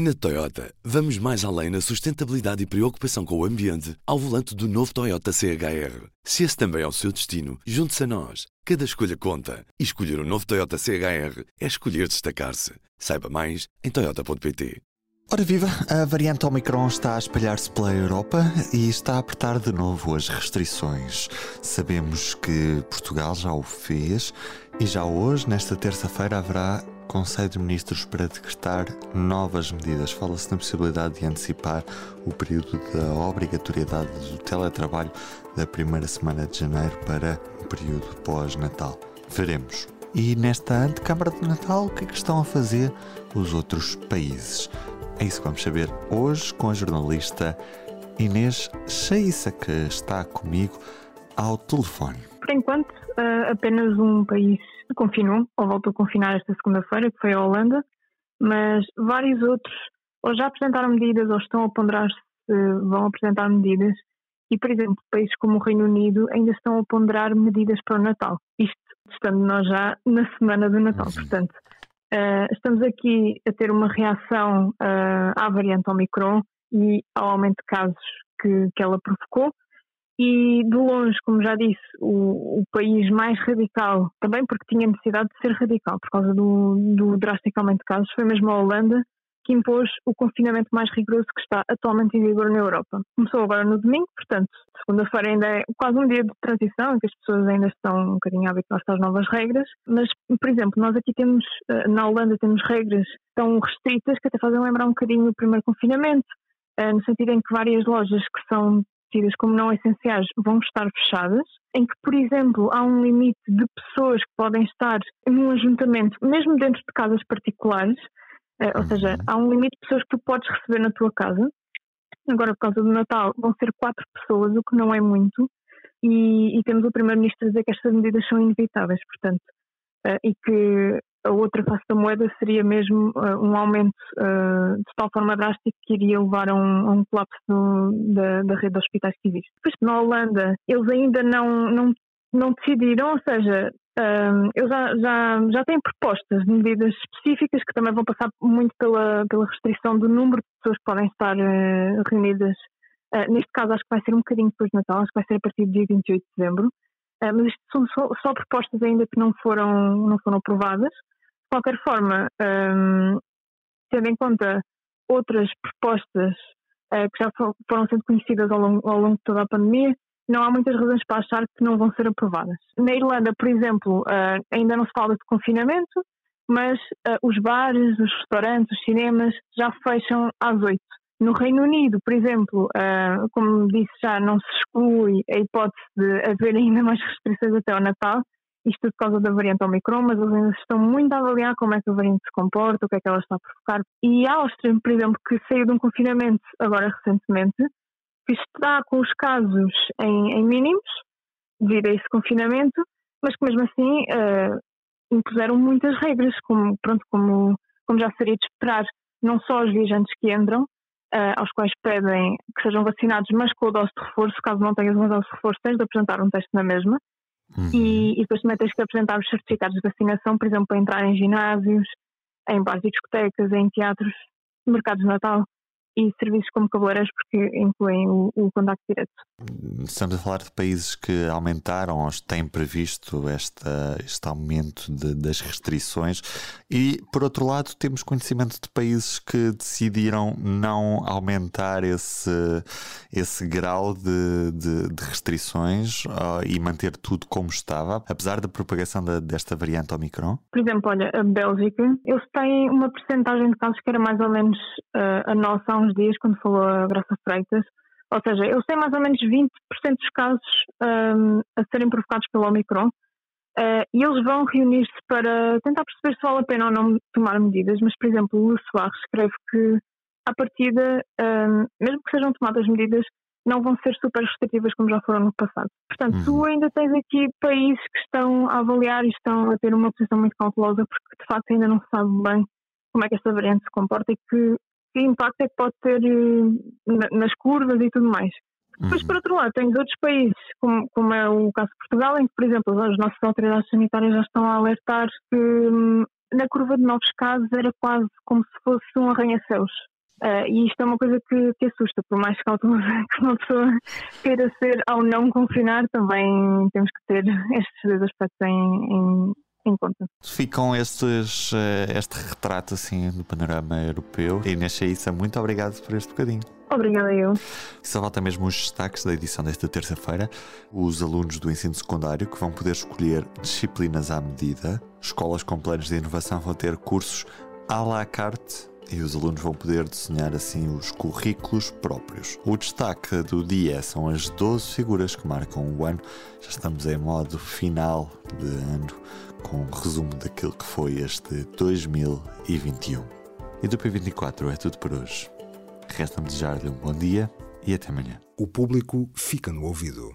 Na Toyota, vamos mais além na sustentabilidade e preocupação com o ambiente ao volante do novo Toyota CHR. Se esse também é o seu destino, junte-se a nós. Cada escolha conta. E escolher o um novo Toyota CHR é escolher destacar-se. Saiba mais em Toyota.pt. Ora viva, a variante Omicron está a espalhar-se pela Europa e está a apertar de novo as restrições. Sabemos que Portugal já o fez e já hoje, nesta terça-feira, haverá Conselho de Ministros para decretar novas medidas. Fala-se na possibilidade de antecipar o período da obrigatoriedade do teletrabalho da primeira semana de janeiro para o período pós-Natal. Veremos. E nesta antecâmara de Natal, o que é que estão a fazer os outros países? É isso que vamos saber hoje com a jornalista Inês Cheissa, que está comigo ao telefone. Por enquanto, eh, apenas um país confinou, ou voltou a confinar esta segunda-feira, que foi a Holanda, mas vários outros ou já apresentaram medidas ou estão a ponderar se vão apresentar medidas. E, por exemplo, países como o Reino Unido ainda estão a ponderar medidas para o Natal. Isto estando nós já na semana do Natal. Portanto, uh, estamos aqui a ter uma reação uh, à variante Omicron e ao aumento de casos que, que ela provocou e de longe, como já disse, o, o, país mais radical, também porque tinha necessidade de ser radical por causa do, do drástico aumento de casos, foi mesmo a Holanda que impôs o confinamento mais rigoroso que está atualmente em vigor na Europa. Começou agora no domingo, portanto, segunda-feira ainda é quase um dia de transição em que as pessoas ainda estão um bocadinho habituadas às novas regras, mas, por exemplo, nós aqui temos, eh, na Holanda temos regras tão restritas que até fazem lembrar um bocadinho o primeiro confinamento, eh, no sentido em que várias lojas que são tidas como não essenciais vão estar fechadas, em que, por exemplo, há um limite de pessoas que podem estar num ajuntamento, mesmo dentro de casas particulares, eh, ou seja, uhum. há um limite de pessoas que tu podes receber na tua casa. Agora, por causa do Natal, vão ser quatro pessoas, o que não é muito, e, e temos o Primeiro-Ministro a dizer que estas medidas são inevitáveis, portanto, e que a outra face da moeda seria mesmo uh, um aumento uh, de tal forma drástica que iria levar a um, a um colapso do, da, da, rede de hospitais que existe. Depois, na Holanda, eles ainda não, não, não decidiram, ou seja, uh, eles já, já, já têm propostas de medidas específicas que também vão passar muito pela, pela restrição do número de pessoas que podem estar reunidas. neste caso, acho que vai ser um bocadinho depois de Natal, acho que vai ser a partir do dia 28 de dezembro. Uh, mas isto são só, só, propostas ainda que não foram, não foram aprovadas. De qualquer forma, um, tendo em conta outras propostas uh, que já foram sendo conhecidas ao longo, ao longo, de toda a pandemia, não há muitas razões para achar que não vão ser aprovadas. Na Irlanda, por exemplo, uh, ainda não se fala de confinamento, mas os bares, os restaurantes, os cinemas já fecham às oito. No Reino Unido, por exemplo, uh, como disse já, não se exclui a hipótese de haver ainda mais restrições até ao Natal, isto por causa da variante Omicron, mas eles ainda estão muito a avaliar como é que a variante se comporta, o que é que ela está a provocar. E a Áustria, por exemplo, que saiu de um confinamento agora recentemente, que está com os casos em, em mínimos, devido a esse confinamento, mas que mesmo assim uh, impuseram muitas regras, como, pronto, como, como já seria de esperar, não só os viajantes que entram, uh, aos quais pedem que sejam vacinados, mas com a dose de reforço, caso não tenhas uma dose de reforço, tens de apresentar um teste na mesma. Uhum. E, e, depois também tens que apresentar os certificados de vacinação, por exemplo, para entrar em ginásios, em bares e discotecas, em teatros, mercados de Natal e serviços como cabeleireiros, porque incluem o, o contacto direto. Estamos a falar de países que aumentaram ou têm previsto esta, este aumento de, das restrições, e por outro lado, temos conhecimento de países que decidiram não aumentar esse, esse grau de, de, de restrições uh, e manter tudo como estava, apesar da propagação da, desta variante Omicron? Por exemplo, olha, a Bélgica, eles têm uma percentagem de casos que era mais ou menos uh, a nossa há uns dias, quando falou a Graça Freitas, ou seja, eles têm mais ou menos 20% dos casos um, a serem provocados pelo Omicron uh, e eles vão reunir-se para tentar perceber se vale a pena ou não tomar medidas. Mas, por exemplo, o Soares escreve que, à partida, um, mesmo que sejam tomadas medidas, não vão ser super restritivas como já foram no passado. Portanto, uhum. tu ainda tens aqui países que estão a avaliar e estão a ter uma posição muito cautelosa porque, de facto, ainda não se sabe bem como é que esta variante se comporta e que que impacto é que pode ter eh, nas curvas e tudo mais. Depois, uhum. por outro lado, tens outros países, como, como, é o caso de Portugal, em que, por exemplo, as nossas autoridades sanitárias já estão a alertar que hum, na curva de novos casos era quase como se fosse um arranha-céus. Uh, e isto é uma coisa que, que assusta, por mais cautelosa que uma pessoa queira ser ao não confinar, também temos que ter estes dois aspectos em, em, em conta. Ficam estes, eh, este retrato assim do panorama europeu. Inês Chaissa, muito obrigado por este bocadinho. Obrigada eu. Só falta mesmo os destaques da edição desta terça-feira. Os alunos do ensino secundário que vão poder escolher disciplinas à medida. Escolas com planos de inovação vão ter cursos à la carte e os alunos vão poder desenhar assim os currículos próprios. O destaque do dia são as 12 figuras que marcam o ano. Já estamos em modo final de ano, com um resumo daquilo que foi este 2021. E do P24 é tudo por hoje. Resta-me desejar-lhe um bom dia e até amanhã. O público fica no ouvido.